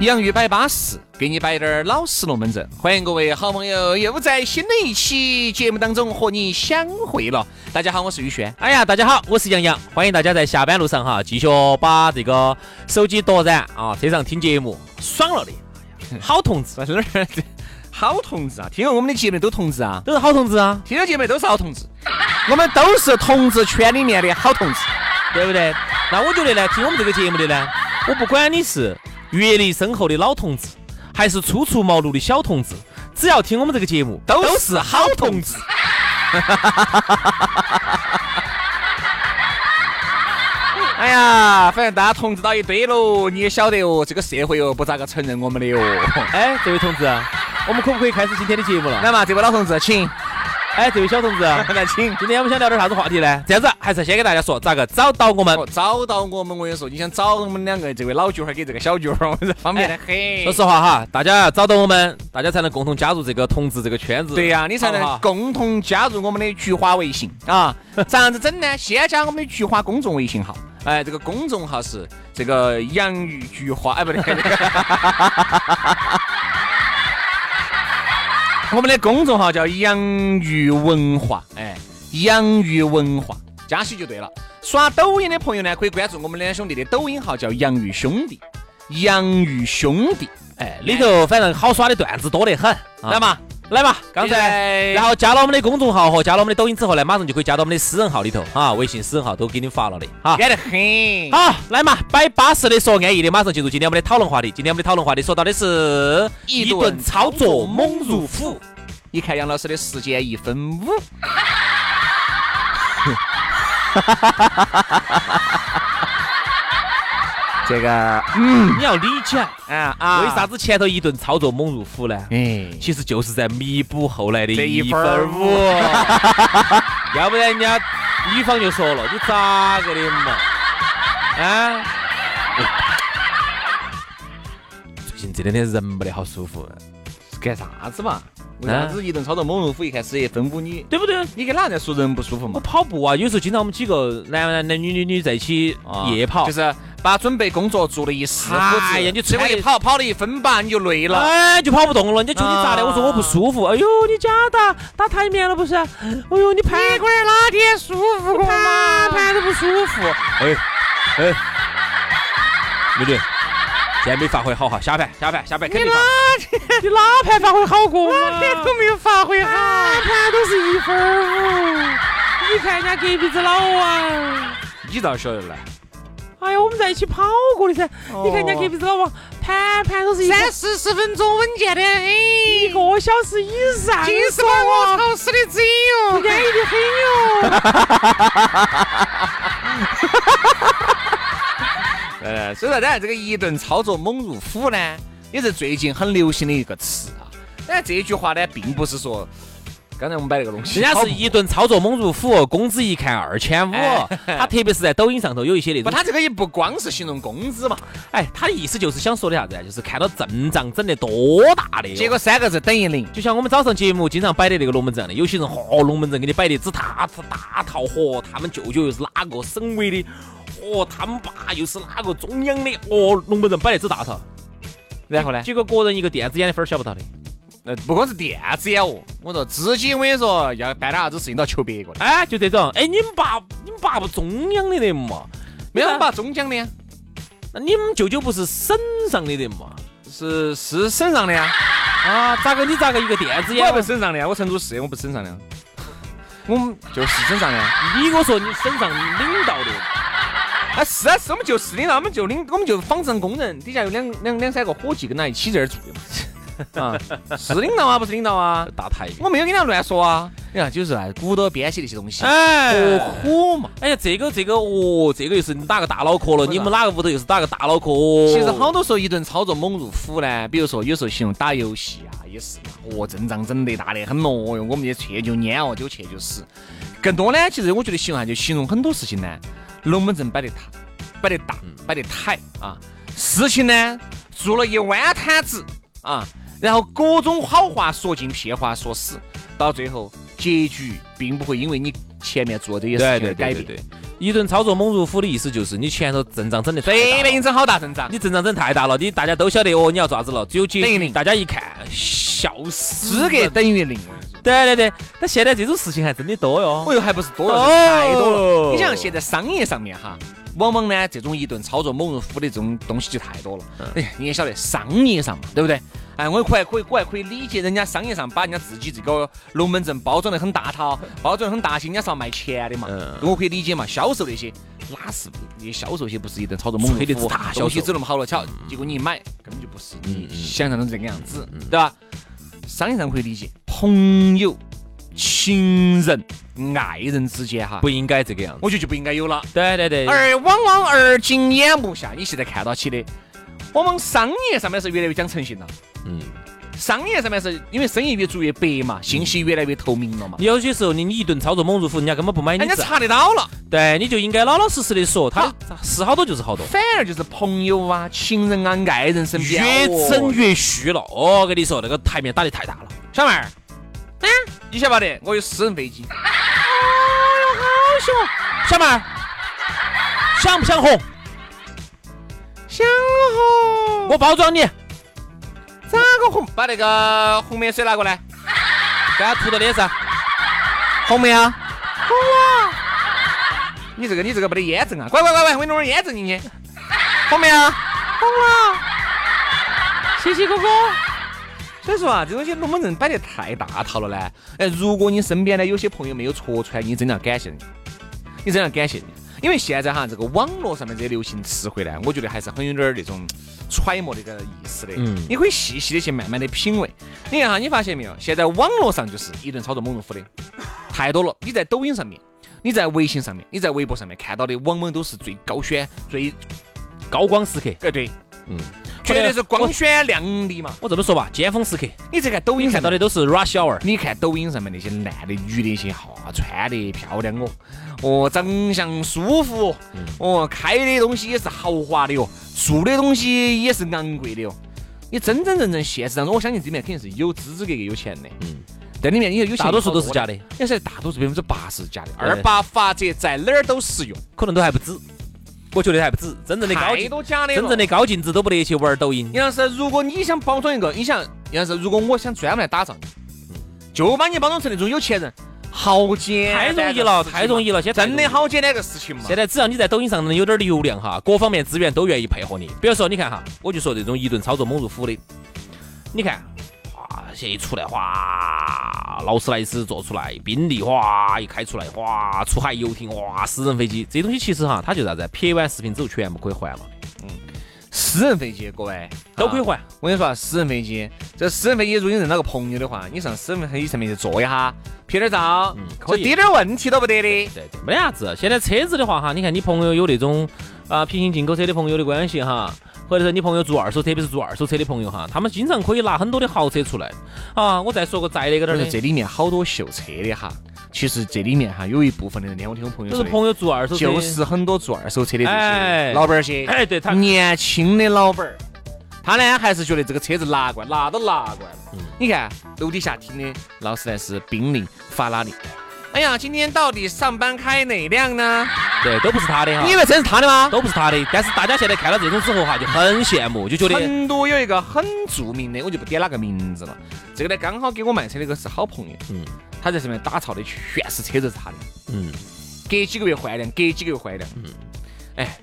洋芋摆巴适，给你摆点儿老实龙门阵。欢迎各位好朋友又在新的一期节目当中和你相会了。大家好，我是宇轩。哎呀，大家好，我是杨洋。欢迎大家在下班路上哈，继续把这个手机夺燃啊，车上听节目，爽了的。好同志，好同志啊！听了我们的节目都同志啊，都是好同志啊，听了节目都是好同志。我们都是同志圈里面的好同志，对不对？那我觉得呢，听我们这个节目的呢，我不管你是。阅历深厚的老同志，还是初出茅庐的小同志，只要听我们这个节目，都是好同志。哎呀，反正大家同志到一堆喽，你也晓得哦，这个社会哦不咋个承认我们的哟。哎，这位同志，我们可不可以开始今天的节目了？来嘛，这位老同志，请。哎，这位小同志，来请。今天我们想聊点啥子话题呢？这样子，还是先给大家说咋个找到我们。找到我们，我跟你说，你想找我们两个，这位老菊花给这个小菊花，我说方便的很。说实话哈，大家要找到我们，大家才能共同加入这个同志这个圈子。对呀，你才能共同加入我们的菊花微信啊。咋样子整呢？先加我们的菊花公众微信号。哎，这个公众号是这个洋芋菊花，哎，不对。我们的公众号叫洋芋文化，哎，洋芋文化，加起就对了。刷抖音的朋友呢，可以关注我们两兄弟的抖音号，叫洋芋兄弟，洋芋兄弟，哎，里头反正好耍的段子多得很，知道吗。来嘛，刚才，然后加了我们的公众号和加了我们的抖音之后呢，马上就可以加到我们的私人号里头啊，微信私人号都给你发了的，哈，安得很。好，来嘛，摆巴适的说安逸的，马上进入今天我们的讨论话题。今天我们的讨论话题说到的是一顿操作猛如虎。你看杨老师的时间一分五。这个，嗯，你要理解啊啊！为啥子前头一顿操作猛如虎呢？哎，其实就是在弥补后来的一分五。要不然人家女方就说了，你咋个的嘛？啊？最近这两天人没得好舒服，是干啥子嘛？为啥子一顿操作猛如虎？一开始也分五，你对不对？你跟哪在说人不舒服嘛？我跑步啊，有时候经常我们几个男男男女女女在一起夜跑，就是把准备工作做了一死哎呀，你最后一跑跑了一分半，你就累了，哎，就跑不动了。人家求你咋的？我说我不舒服。哎呦，你假打打台面了不是？哎呦，你盘管哪天舒服过嘛？盘都不舒服。哎哎，美女。现在没发挥好哈，下盘下盘下盘肯定。你哪你哪盘发挥好过？哪盘都没有发挥好，哪盘都是一分五。你看人家隔壁子老王，你咋晓得呢？哎呀，我们在一起跑过的噻。你看人家隔壁这老王，盘盘都是三四十分钟稳健的，哎，一个小时以上。尽是把我吵死的嘴哟，安逸的很哟。呃，所以说，当然这个一顿操作猛如虎呢，也是最近很流行的一个词啊。但这句话呢，并不是说刚才我们摆那个东西，人家是一顿操作猛如虎，工资一看二千五。他特别是在抖音上头有一些那种，他这个也不光是形容工资嘛，哎，他的意思就是想说的啥子就是看到阵仗整得多大的，结果三个字等于零。就像我们早上节目经常摆的那个龙门阵的，有些人嚯，龙门阵给你摆的只大大套，嚯，他们舅舅又是哪个省委的。哦，他们爸又是哪个中央的？哦，龙门阵摆的只大套，然后呢？结果个人一个电子烟的分儿晓不到的。呃，不光是电子烟哦，我说自己我跟你说要办点啥子事情都要求别个的。哎，就这种。哎，你们爸你们爸不中央的人嘛？没有，我们爸中央的。那你们舅舅不是省上的人嘛？是是省上的呀。啊，咋个你咋个一个电子烟？我不省上的呀，我成都市的，我不省上的。我们 就是省上的。你给我说你省上领导的。啊是啊是，我们就是领导，我们就领，我们就纺织工人，底下有两两两三个伙计跟他一起在这儿做的嘛。啊，是领导啊，不是领导啊，大台，我没有跟他乱说啊。你看，就是啊，鼓捣编写那些东西，哎，何苦嘛？哎呀，这个这个哦，这个又是打个大脑壳了。你们哪个屋头又是打个大脑壳？其实好多时候一顿操作猛如虎呢。比如说，有时候形容打游戏啊，也是。哦，阵仗整得大得很咯哟，我们这去就蔫哦，就去就死。更多呢，其实我觉得形容下就形容很多事情呢，龙门阵摆得大，摆得大，摆得太啊。事情呢，做了一弯摊子啊。然后各种好话说尽，骗话说死，到最后结局并不会因为你前面做这些事情改变。对，一顿操作猛如虎的意思就是你前头阵仗整得随便整好大阵仗，你阵仗整太大了，你大家都晓得哦，你要咋子了？只有结局，大家一看笑死，资格等于零。对对对，但现在这种事情还真的多哟。哦哟，还不是多了，太多了。你想现在商业上面哈？往往呢，这种一顿操作猛如虎的这种东西就太多了。哎，你也晓得，商业上嘛，对不对？哎，我还可以，我还可以理解人家商业上把人家自己这个龙门阵包装得很大套，包装得很大气，人家是要卖钱的嘛。我可以理解嘛，销售那些哪是那些销售些不是一顿操作猛如虎，东西只那么好了巧，结果你一买根本就不是你想象中这个样子，对吧？商业上可以理解，朋友、情人。爱人之间哈，不应该这个样子，我觉得就不应该有了。对对对。而往往而今眼目下，你现在看到起的，往往商业上面是越来越讲诚信了。嗯。商业上面是因为生意越做越白嘛，信息越来越透明了嘛。有些时候你你一顿操作猛如虎，人家根本不买你。人家查得到了。对，你就应该老老实实的说，他是好多就是好多。反而就是朋友啊、情人啊、爱人身边越整越虚了。我，跟你说那个台面打得太大了，小妹儿。嗯，你晓不晓得？我有私人飞机。小妹儿，想不想红？想红，我包装你。咋个红？把那个红棉水拿过来，给他涂到脸上。红没有？红了。你这个，你这个没得验证啊！乖乖乖乖，我给你弄点验证进去。红没有？红了。谢谢哥哥。所以说啊，这东西龙门阵摆得太大套了呢。哎，如果你身边呢有些朋友没有戳穿，你真的要感谢人家。你真要感谢你，因为现在哈这个网络上面这些流行词汇呢，我觉得还是很有点那种揣摩那个意思的。嗯，你可以细细的去慢慢的品味。你看哈，你发现没有？现在网络上就是一顿操作猛如虎的太多了。你在抖音上面，你在微信上面，你在微博上面看到的，往往都是最高宣、最高光时刻。哎，对，嗯。绝对是光鲜亮丽嘛！我这么说吧，尖峰时刻。你这个抖音看到的都是 rush hour。你看抖音上面那些男的、女的，些哈穿的漂亮哦，哦长相舒服哦，开的东西也是豪华的哟，住的东西也是昂贵的哟。你真真正正现实当中，我相信这里面肯定是有资资格格有钱的。嗯。在里面你有大多数都是假的，你说大多数百分之八十是假的。二八法则在哪儿都适用，可能都还不止。我觉得还不止，真正的高净，真正的高净值都不得去玩抖音。杨老师，如果你想包装一个，你想杨老师，如果我想专门来打造，就把你包装成那种有钱人，好简单，太容易了，太容易了。现在真的好简单个事情嘛。现在只要你在抖音上能有点流量哈，各方面资源都愿意配合你。比如说，你看哈，我就说这种一顿操作猛如虎的，你看哇现。一出来哗，劳斯莱斯做出来，宾利哗一开出来哗，出海游艇哇，私人飞机，这东西其实哈，它就啥子？拍完视频之后全部可以还了。嗯，私人飞机各位都可以还。我跟你说啊，私人飞机，这私人飞机如果你认到个朋友的话，你上私人飞机上面去坐一下，拍点照，可以，滴点问题都不得的。对对，没啥子。现在车子的话哈，你看你朋友有那种啊平行进口车的朋友的关系哈。或者是你朋友做二手，特别是做二手车的朋友哈，他们经常可以拿很多的豪车出来啊。我再说个再那个点儿的，这里面好多秀车的哈，其实这里面哈有一部分的人，我听我朋友说，都是朋友做二手车，就是很多做二手车的这些老板儿些，哎，对他年轻的老板儿，他呢还是觉得这个车子拿过来，拿都拿过来了。你看楼底下停的劳斯莱斯、宾利、法拉利。哎呀，今天到底上班开哪辆呢？对，都不是他的哈。你以为真是他的吗？都不是他的。但是大家现在看到这种之后哈，就很羡慕，就觉得成都有一个很著名的，我就不点哪个名字了。这个呢，刚好给我卖车那个是好朋友。嗯。他在上面打造的全是车子是他的。嗯。隔几个月换一辆，隔几个月换一辆。嗯。哎，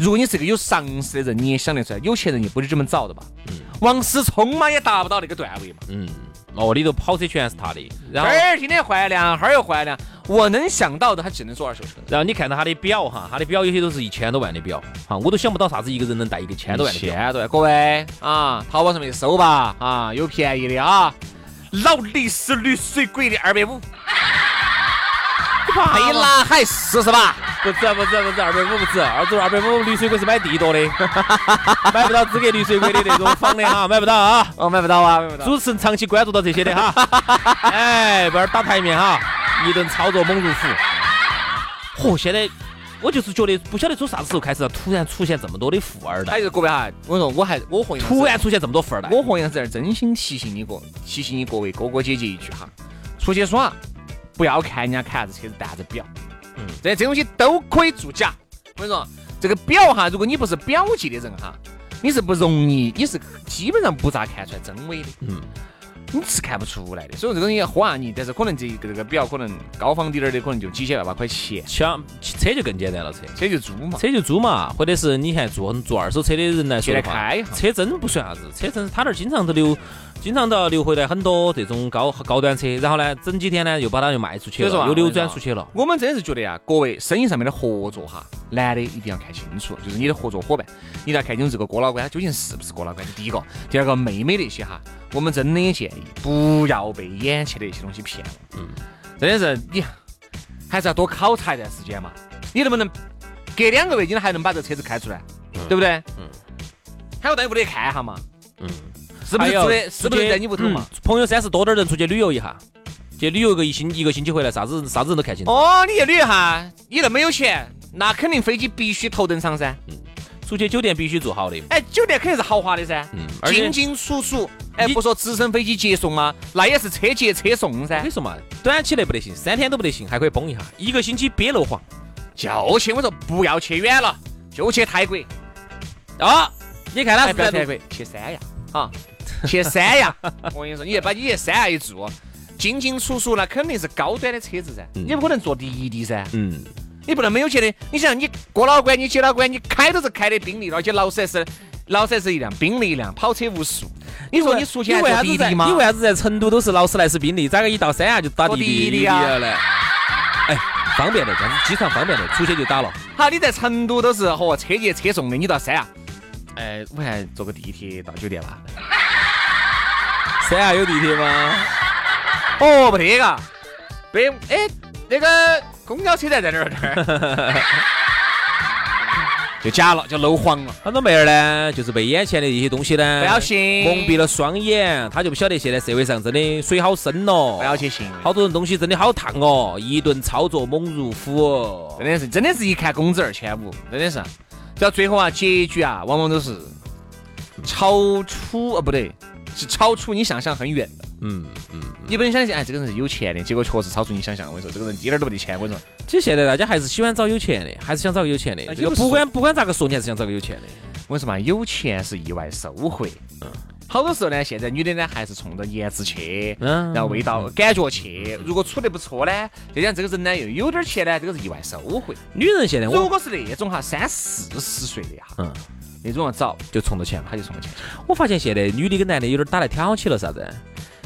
如果你是个有常识的人，你也想得出来，有钱人也不是这么找的吧？嗯。王思聪嘛也达不到那个段位嘛。嗯，哦，里头跑车全是他的，然后这儿天天换辆，哈儿又换辆，我能想到的他只能做二手车。然后你看到他的表哈，他的表有些都是一千多万的表哈，我都想不到啥子一个人能带一个千多万的表。千多万，各位啊，淘宝上面搜吧啊，有便宜的啊，劳力士绿水鬼的二百五，沛纳海四十八。不止不止不止，二百五不止，二十二百五绿水鬼是买地多的，买不到资格绿水鬼的那种房的哈，买不到啊。哦，买不到啊，买不到。主持人长期关注到这些的哈，哎，不要打台面哈，一顿操作猛如虎。嚯，现在我就是觉得不晓得从啥子时候开始突然出现这么多的富二代。还是各位哈，我跟你说我还我和突然出现这么多富二代，我和杨子儿真心提醒你个，提醒你各位哥哥姐姐一句哈，出去耍不要看人家开啥子车子带啥子表。这这东西都可以作假。我跟你说，这个表哈，如果你不是表界的人哈，你是不容易，你是基本上不咋看出来真伪的。嗯。你是看不出来的，所以这个东西唬下你，但是可能这一个这个表可能高仿点儿的，可能就几千万把块钱。像车就更简单了，车车就租嘛，车就租嘛，或者是你看做做二手车的人来说的话，车真不算啥子，车真是他那儿经常都留，经常都要留回来很多这种高高端车，然后呢，整几天呢又把它又卖出去了，又流转出去了。我们真的是觉得呀，各位生意上面的合作哈，男的一定要看清楚，就是你的合作伙伴，你要看清楚这个郭老倌究竟是不是郭老倌。第一个，第二个，妹妹那些哈。我们真的也建议不要被眼前的一些东西骗了。嗯，真的是你还是要多考察一段时间嘛。你能不能隔两个月你还能把这个车子开出来？对不对？嗯。还要带屋里看一下嘛。嗯。是不是住的？是不是在你屋头嘛？朋友三十多点人出去旅游一下，去旅游个一星一个星期回来，啥子啥子人都看清楚。哦，你去旅游哈，你那么有钱，那肯定飞机必须头等舱噻。嗯。出去酒店必须住好的。哎，酒店肯定是豪华的噻。嗯。进进出出。哎，不说直升飞机接送吗？那也是车接车送噻。你说嘛，短期内不得行，三天都不得行，还可以崩一下。一个星期憋楼黄，就去我说不要去远了，就去泰国。啊，你看他是在泰国，去三亚啊，去三亚。我跟你说，你把你去三亚一住，进进出出那肯定是高端的车子噻，你不可能坐滴滴噻。嗯。你不能没有钱的，你想你过老关，你接老关，你开都是开的宾利，而且劳斯莱斯，劳斯莱斯一辆，宾利一辆，跑车无数。你说你出去坐滴滴吗？你为啥子在成都都是劳斯莱斯、宾利，咋个一到三亚就打滴滴啊？哎，方便的，这样子机场方便的，出去就打了。好，你在成都都是和车接车送的，你到三亚，哎，我还坐个地铁到酒店吧。三亚有地铁吗？哦，不得嘎，北哎那个公交车站在哪儿这儿？就假了，就漏黄了。很多妹儿呢，就是被眼前的一些东西呢，不要信，蒙蔽了双眼，她就不晓得现在社会上真的水好深哦，不要去信。好多人东西真的好烫哦，一顿操作猛如虎，真的是，真的是一看工资二千五，真的是。到最后啊，结局啊，往往都是超出，哦不对，是超出你想象很远的。嗯嗯，你不能相信，哎，这个人是有钱的，结果确实超出你想象。我跟你说，这个人一点都不得钱。我跟你说，其实现在大家还是喜欢找有钱的，还是想找个有钱的。这个不管不管咋个说，你还是想找个有钱的。我跟你说嘛，有钱是意外收获。嗯，好多时候呢，现在女的呢还是冲着颜值去，嗯，然后味道感觉去。如果处得不错呢，再讲这个人呢又有点钱呢，这个是意外收获。女人现在，如果是那种哈三四十岁的哈，嗯，那种要找就冲着钱，他就冲着钱。我发现现在女的跟男的有点打来挑起了啥子？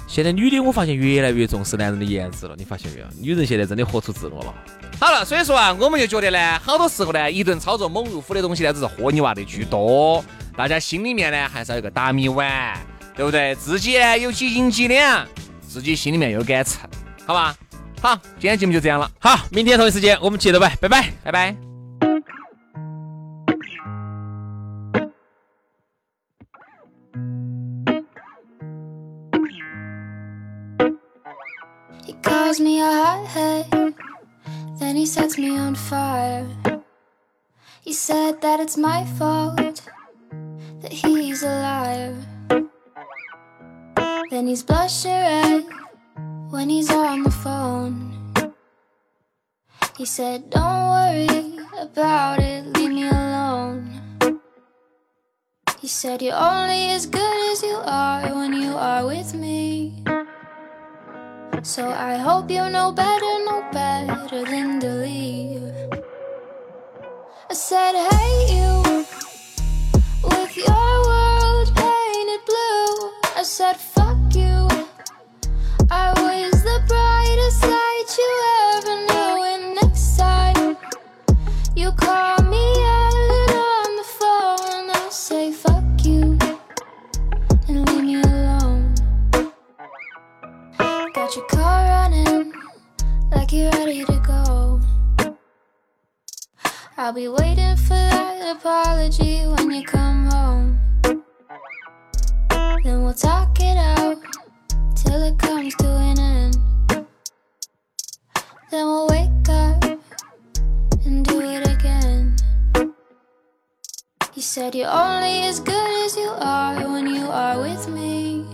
现在女的我发现越来越重视男人的颜值了，你发现没有？女人现在真的活出自我了。好了，所以说啊，我们就觉得呢，好多时候呢，一顿操作猛如虎的东西呢，只是豁你娃的居多。大家心里面呢，还是要有个打米碗，对不对？自己呢有几斤几两，自己心里面有杆秤，好吧？好，今天节目就这样了。好，明天同一时间我们接着拜，拜拜，拜拜。Calls me a hothead, then he sets me on fire. He said that it's my fault, that he's a liar. Then he's blushing red when he's on the phone. He said, Don't worry about it, leave me alone. He said, You're only as good as you are when you are with me. So I hope you know better, know better than to leave. I said, Hey, you, with your world painted blue. I'll said you're only as good as you are when you are with me.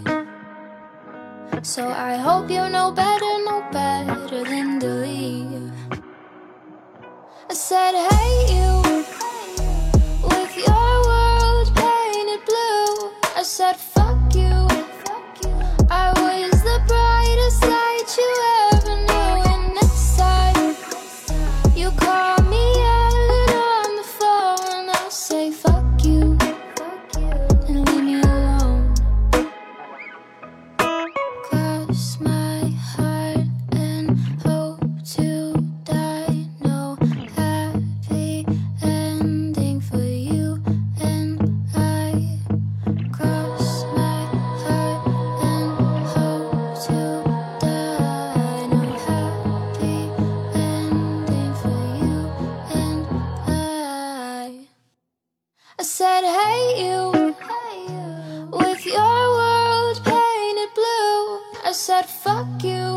So I hope you know better, know better than to leave. I said, hey you, with your world painted blue. I said, that hate you with your world painted blue. I said, fuck you.